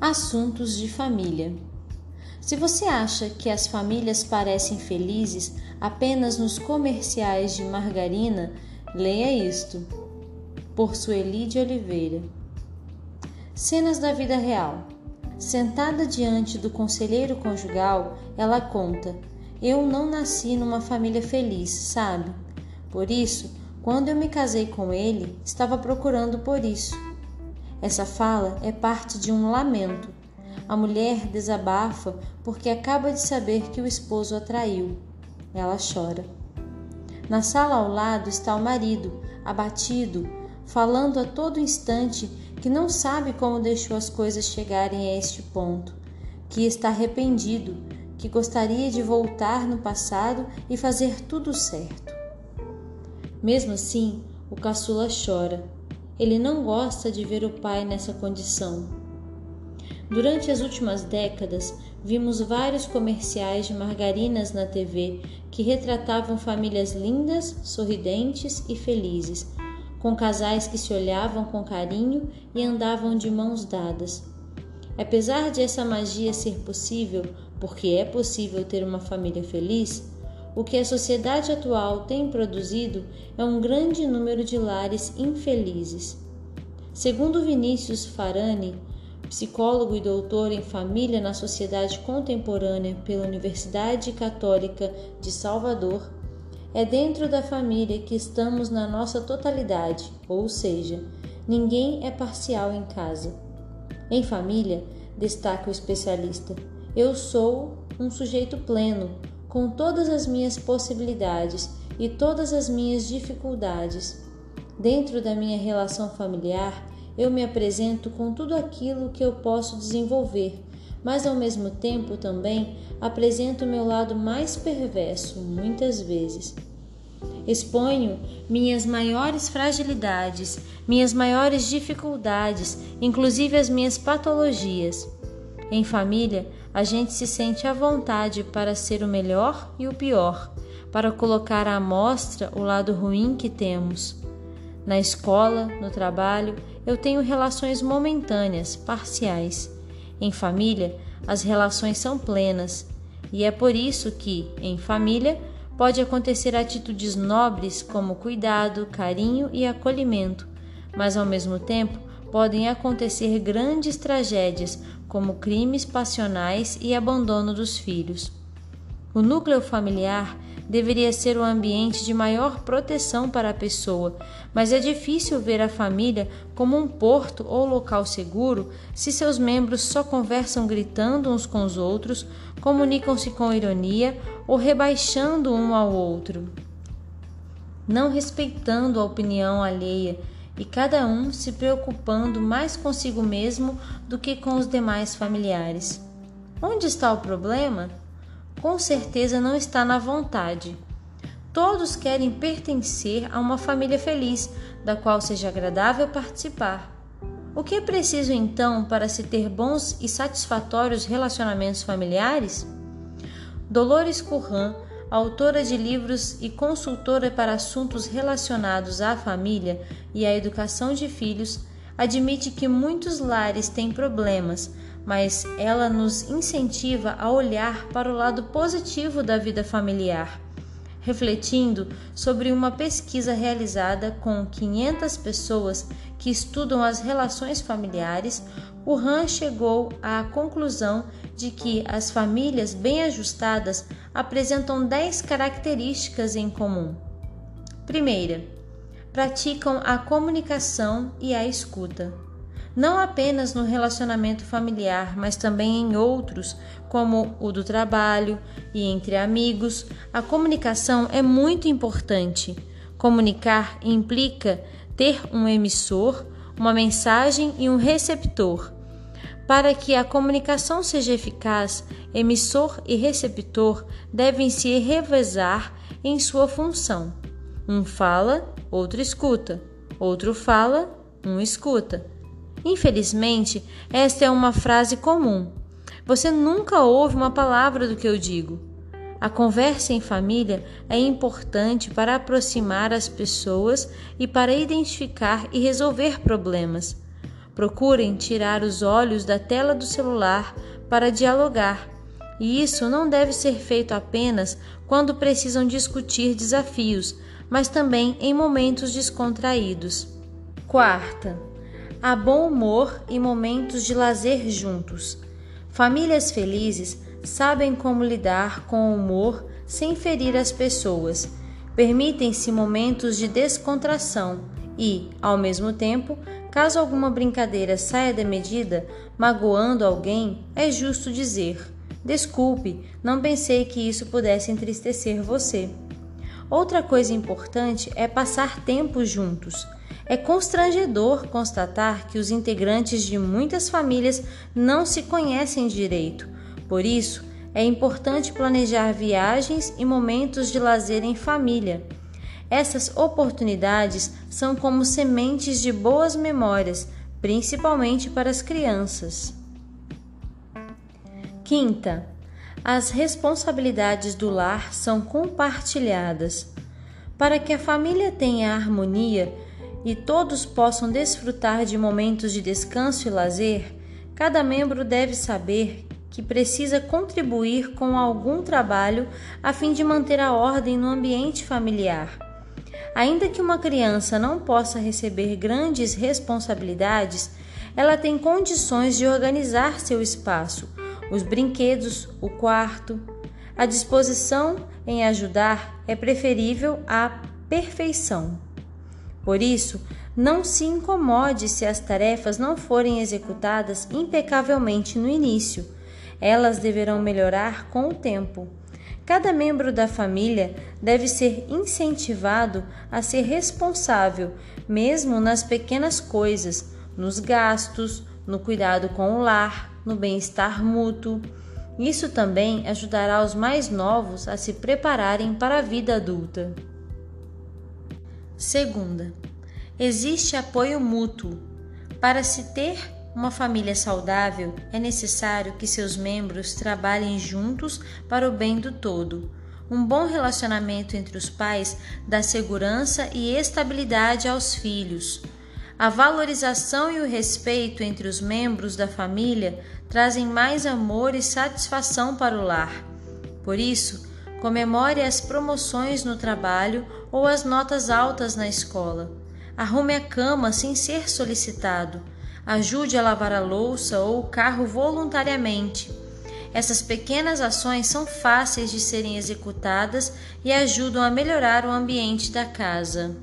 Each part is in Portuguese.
Assuntos de família. Se você acha que as famílias parecem felizes apenas nos comerciais de margarina, leia isto. Por Sueli de Oliveira. Cenas da vida real. Sentada diante do conselheiro conjugal, ela conta: Eu não nasci numa família feliz, sabe? Por isso, quando eu me casei com ele, estava procurando por isso. Essa fala é parte de um lamento. A mulher desabafa porque acaba de saber que o esposo a traiu. Ela chora. Na sala ao lado está o marido, abatido, falando a todo instante que não sabe como deixou as coisas chegarem a este ponto, que está arrependido, que gostaria de voltar no passado e fazer tudo certo. Mesmo assim, o caçula chora. Ele não gosta de ver o pai nessa condição. Durante as últimas décadas, vimos vários comerciais de margarinas na TV que retratavam famílias lindas, sorridentes e felizes com casais que se olhavam com carinho e andavam de mãos dadas. Apesar de essa magia ser possível, porque é possível ter uma família feliz, o que a sociedade atual tem produzido é um grande número de lares infelizes. Segundo Vinícius Farani, psicólogo e doutor em família na sociedade contemporânea pela Universidade Católica de Salvador, é dentro da família que estamos na nossa totalidade, ou seja, ninguém é parcial em casa. Em família, destaca o especialista, eu sou um sujeito pleno, com todas as minhas possibilidades e todas as minhas dificuldades. Dentro da minha relação familiar, eu me apresento com tudo aquilo que eu posso desenvolver mas ao mesmo tempo também apresento o meu lado mais perverso, muitas vezes. Exponho minhas maiores fragilidades, minhas maiores dificuldades, inclusive as minhas patologias. Em família, a gente se sente à vontade para ser o melhor e o pior, para colocar à mostra o lado ruim que temos. Na escola, no trabalho, eu tenho relações momentâneas, parciais. Em família, as relações são plenas, e é por isso que, em família, pode acontecer atitudes nobres como cuidado, carinho e acolhimento, mas ao mesmo tempo podem acontecer grandes tragédias como crimes passionais e abandono dos filhos. O núcleo familiar deveria ser o ambiente de maior proteção para a pessoa, mas é difícil ver a família como um porto ou local seguro se seus membros só conversam gritando uns com os outros, comunicam-se com ironia ou rebaixando um ao outro, não respeitando a opinião alheia e cada um se preocupando mais consigo mesmo do que com os demais familiares. Onde está o problema? com certeza não está na vontade. Todos querem pertencer a uma família feliz, da qual seja agradável participar. O que é preciso então para se ter bons e satisfatórios relacionamentos familiares? Dolores Curran, autora de livros e consultora para assuntos relacionados à família e à educação de filhos, admite que muitos lares têm problemas, mas ela nos incentiva a olhar para o lado positivo da vida familiar. Refletindo sobre uma pesquisa realizada com 500 pessoas que estudam as relações familiares, o Han chegou à conclusão de que as famílias bem ajustadas apresentam 10 características em comum. Primeira, praticam a comunicação e a escuta não apenas no relacionamento familiar, mas também em outros, como o do trabalho e entre amigos. A comunicação é muito importante. Comunicar implica ter um emissor, uma mensagem e um receptor. Para que a comunicação seja eficaz, emissor e receptor devem se revezar em sua função. Um fala, outro escuta, outro fala, um escuta. Infelizmente, esta é uma frase comum. Você nunca ouve uma palavra do que eu digo. A conversa em família é importante para aproximar as pessoas e para identificar e resolver problemas. Procurem tirar os olhos da tela do celular para dialogar, e isso não deve ser feito apenas quando precisam discutir desafios, mas também em momentos descontraídos. Quarta, há bom humor e momentos de lazer juntos. Famílias felizes sabem como lidar com o humor sem ferir as pessoas. Permitem-se momentos de descontração e, ao mesmo tempo, caso alguma brincadeira saia da medida, magoando alguém, é justo dizer: Desculpe, não pensei que isso pudesse entristecer você. Outra coisa importante é passar tempo juntos. É constrangedor constatar que os integrantes de muitas famílias não se conhecem direito. Por isso, é importante planejar viagens e momentos de lazer em família. Essas oportunidades são como sementes de boas memórias, principalmente para as crianças. Quinta, as responsabilidades do lar são compartilhadas. Para que a família tenha harmonia e todos possam desfrutar de momentos de descanso e lazer, cada membro deve saber que precisa contribuir com algum trabalho a fim de manter a ordem no ambiente familiar. Ainda que uma criança não possa receber grandes responsabilidades, ela tem condições de organizar seu espaço, os brinquedos, o quarto. A disposição em ajudar é preferível à perfeição. Por isso, não se incomode se as tarefas não forem executadas impecavelmente no início. Elas deverão melhorar com o tempo. Cada membro da família deve ser incentivado a ser responsável, mesmo nas pequenas coisas, nos gastos, no cuidado com o lar, no bem-estar mútuo. Isso também ajudará os mais novos a se prepararem para a vida adulta. Segunda, existe apoio mútuo. Para se ter uma família saudável, é necessário que seus membros trabalhem juntos para o bem do todo. Um bom relacionamento entre os pais dá segurança e estabilidade aos filhos. A valorização e o respeito entre os membros da família trazem mais amor e satisfação para o lar. Por isso, comemore as promoções no trabalho ou as notas altas na escola. Arrume a cama sem ser solicitado ajude a lavar a louça ou o carro voluntariamente. Essas pequenas ações são fáceis de serem executadas e ajudam a melhorar o ambiente da casa.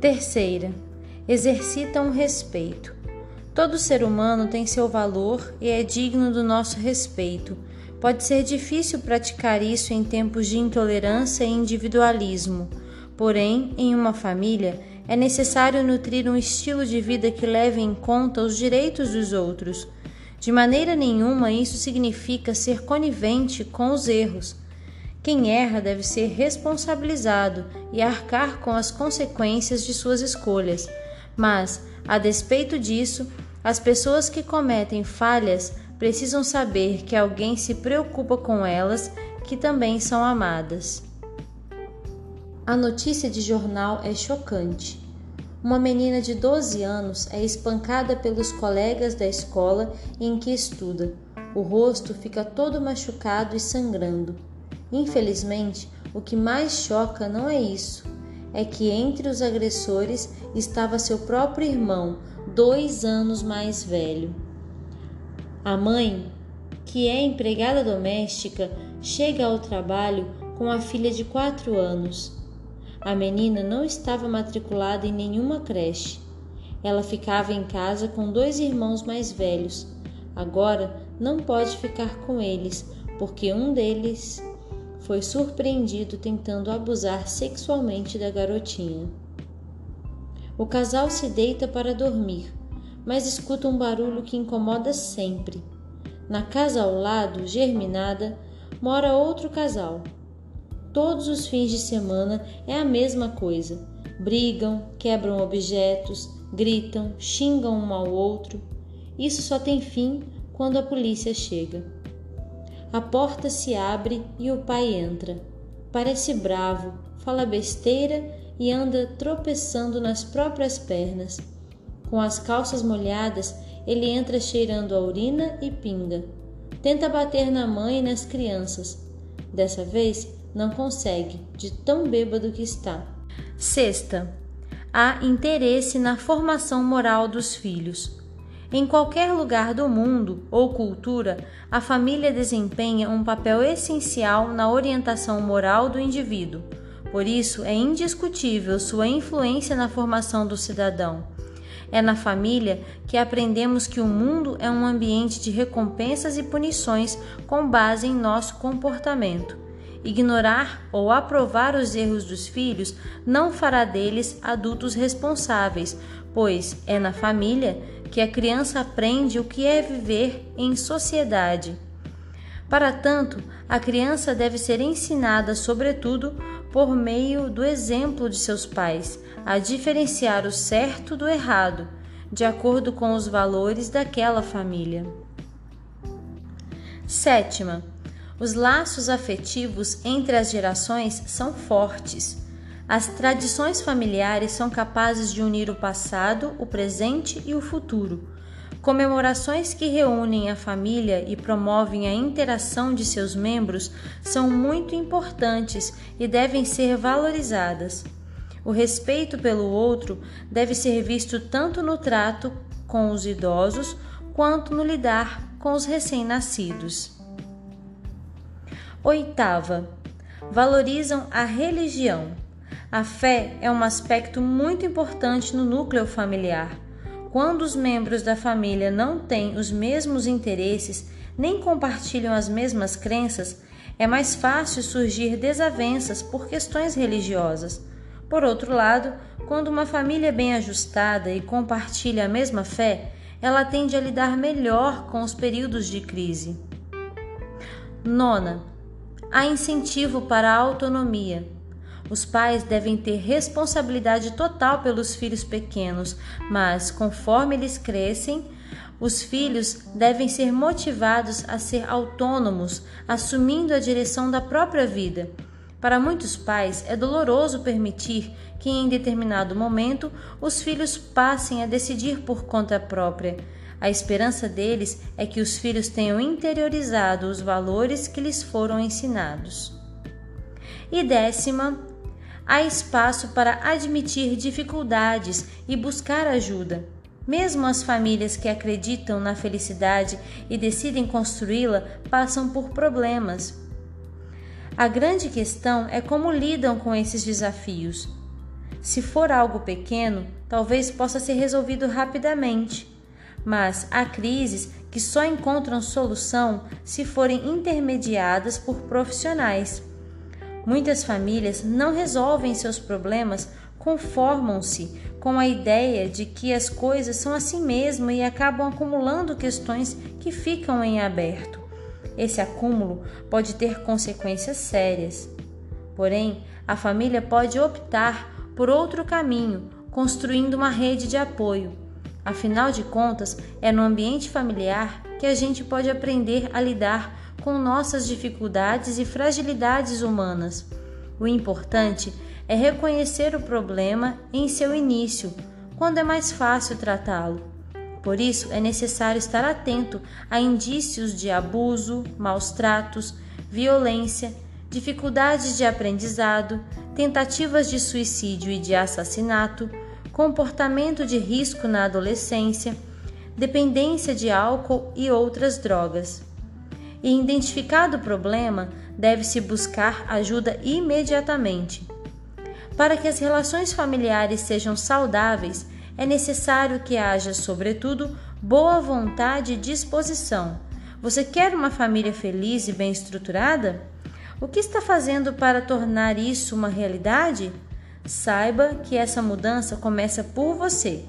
Terceira, exercitam o respeito. Todo ser humano tem seu valor e é digno do nosso respeito. Pode ser difícil praticar isso em tempos de intolerância e individualismo, porém, em uma família, é necessário nutrir um estilo de vida que leve em conta os direitos dos outros. De maneira nenhuma isso significa ser conivente com os erros. Quem erra deve ser responsabilizado e arcar com as consequências de suas escolhas. Mas, a despeito disso, as pessoas que cometem falhas precisam saber que alguém se preocupa com elas, que também são amadas. A notícia de jornal é chocante. Uma menina de 12 anos é espancada pelos colegas da escola em que estuda. O rosto fica todo machucado e sangrando. Infelizmente, o que mais choca não é isso, é que entre os agressores estava seu próprio irmão, dois anos mais velho. A mãe, que é empregada doméstica, chega ao trabalho com a filha de quatro anos. A menina não estava matriculada em nenhuma creche. Ela ficava em casa com dois irmãos mais velhos. Agora não pode ficar com eles, porque um deles foi surpreendido tentando abusar sexualmente da garotinha. O casal se deita para dormir, mas escuta um barulho que incomoda sempre. Na casa ao lado, germinada, mora outro casal. Todos os fins de semana é a mesma coisa. Brigam, quebram objetos, gritam, xingam um ao outro. Isso só tem fim quando a polícia chega. A porta se abre e o pai entra. Parece bravo, fala besteira e anda tropeçando nas próprias pernas. Com as calças molhadas, ele entra cheirando a urina e pinga. Tenta bater na mãe e nas crianças. Dessa vez, não consegue, de tão bêbado que está. Sexta, há interesse na formação moral dos filhos. Em qualquer lugar do mundo ou cultura, a família desempenha um papel essencial na orientação moral do indivíduo. Por isso, é indiscutível sua influência na formação do cidadão. É na família que aprendemos que o mundo é um ambiente de recompensas e punições com base em nosso comportamento. Ignorar ou aprovar os erros dos filhos não fará deles adultos responsáveis, pois é na família que a criança aprende o que é viver em sociedade. Para tanto, a criança deve ser ensinada, sobretudo, por meio do exemplo de seus pais, a diferenciar o certo do errado, de acordo com os valores daquela família. Sétima, os laços afetivos entre as gerações são fortes. As tradições familiares são capazes de unir o passado, o presente e o futuro. Comemorações que reúnem a família e promovem a interação de seus membros são muito importantes e devem ser valorizadas. O respeito pelo outro deve ser visto tanto no trato com os idosos quanto no lidar com os recém-nascidos. Oitava, valorizam a religião. A fé é um aspecto muito importante no núcleo familiar. Quando os membros da família não têm os mesmos interesses nem compartilham as mesmas crenças, é mais fácil surgir desavenças por questões religiosas. Por outro lado, quando uma família é bem ajustada e compartilha a mesma fé, ela tende a lidar melhor com os períodos de crise. Nona, há incentivo para a autonomia. Os pais devem ter responsabilidade total pelos filhos pequenos, mas conforme eles crescem, os filhos devem ser motivados a ser autônomos, assumindo a direção da própria vida. Para muitos pais, é doloroso permitir que, em determinado momento, os filhos passem a decidir por conta própria. A esperança deles é que os filhos tenham interiorizado os valores que lhes foram ensinados. E décima, há espaço para admitir dificuldades e buscar ajuda. Mesmo as famílias que acreditam na felicidade e decidem construí-la passam por problemas. A grande questão é como lidam com esses desafios. Se for algo pequeno, talvez possa ser resolvido rapidamente mas há crises que só encontram solução se forem intermediadas por profissionais. Muitas famílias não resolvem seus problemas, conformam-se com a ideia de que as coisas são assim mesmo e acabam acumulando questões que ficam em aberto. Esse acúmulo pode ter consequências sérias. Porém, a família pode optar por outro caminho, construindo uma rede de apoio Afinal de contas, é no ambiente familiar que a gente pode aprender a lidar com nossas dificuldades e fragilidades humanas. O importante é reconhecer o problema em seu início, quando é mais fácil tratá-lo. Por isso, é necessário estar atento a indícios de abuso, maus tratos, violência, dificuldades de aprendizado, tentativas de suicídio e de assassinato comportamento de risco na adolescência, dependência de álcool e outras drogas. E identificado o problema, deve-se buscar ajuda imediatamente. Para que as relações familiares sejam saudáveis, é necessário que haja, sobretudo, boa vontade e disposição. Você quer uma família feliz e bem estruturada? O que está fazendo para tornar isso uma realidade? Saiba que essa mudança começa por você.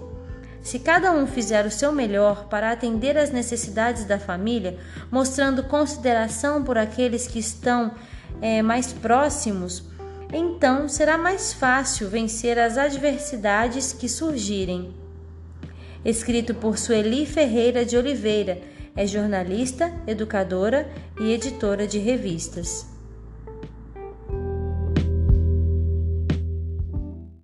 Se cada um fizer o seu melhor para atender às necessidades da família, mostrando consideração por aqueles que estão é, mais próximos, então será mais fácil vencer as adversidades que surgirem. Escrito por Sueli Ferreira de Oliveira, é jornalista, educadora e editora de revistas.